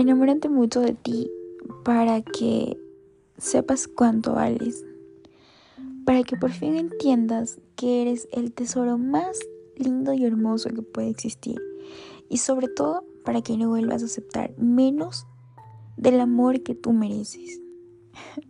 Enamórate mucho de ti para que sepas cuánto vales. Para que por fin entiendas que eres el tesoro más lindo y hermoso que puede existir. Y sobre todo para que no vuelvas a aceptar menos del amor que tú mereces.